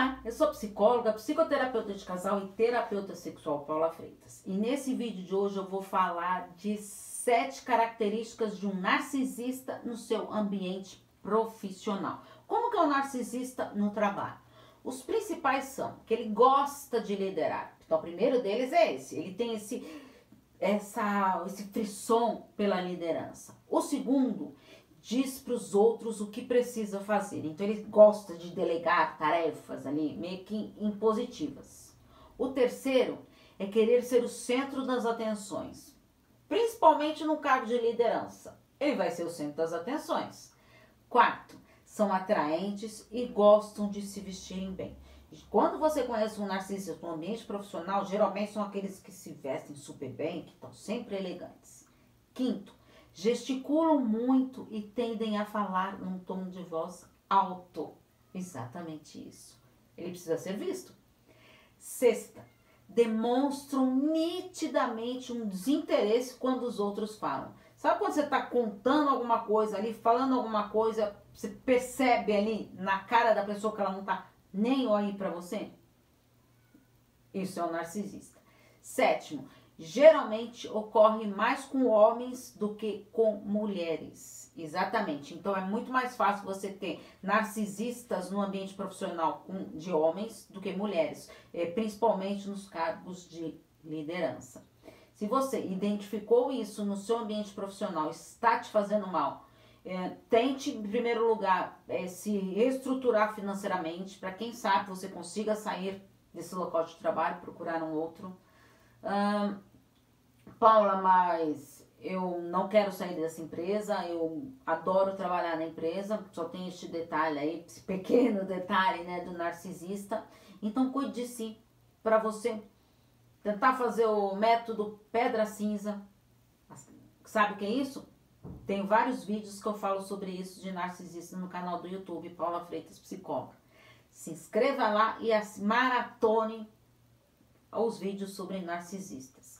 Olá, eu sou psicóloga, psicoterapeuta de casal e terapeuta sexual Paula Freitas. E nesse vídeo de hoje eu vou falar de sete características de um narcisista no seu ambiente profissional. Como que é o um narcisista no trabalho? Os principais são que ele gosta de liderar. Então, o primeiro deles é esse. Ele tem esse essa esse frisson pela liderança. O segundo diz para os outros o que precisa fazer. Então ele gosta de delegar tarefas ali, meio que impositivas. O terceiro é querer ser o centro das atenções, principalmente no cargo de liderança. Ele vai ser o centro das atenções. Quarto, são atraentes e gostam de se vestirem bem. Quando você conhece um narcisista no ambiente profissional, geralmente são aqueles que se vestem super bem, que estão sempre elegantes. Quinto, gesticulam muito e tendem a falar num tom de voz alto. Exatamente isso. Ele precisa ser visto. Sexta, demonstram nitidamente um desinteresse quando os outros falam. Sabe quando você está contando alguma coisa ali, falando alguma coisa, você percebe ali na cara da pessoa que ela não está nem aí para você? Isso é um narcisista. Sétimo, geralmente ocorre mais com homens do que com mulheres. Exatamente. Então é muito mais fácil você ter narcisistas no ambiente profissional de homens do que mulheres, é, principalmente nos cargos de liderança. Se você identificou isso no seu ambiente profissional, está te fazendo mal, é, tente, em primeiro lugar, é, se reestruturar financeiramente para quem sabe você consiga sair desse local de trabalho, procurar um outro. Paula, mas eu não quero sair dessa empresa, eu adoro trabalhar na empresa, só tem este detalhe aí, esse pequeno detalhe, né, do narcisista. Então cuide de si, para você tentar fazer o método pedra cinza. Sabe o que é isso? Tem vários vídeos que eu falo sobre isso de narcisista no canal do YouTube, Paula Freitas Psicóloga. Se inscreva lá e maratone os vídeos sobre narcisistas.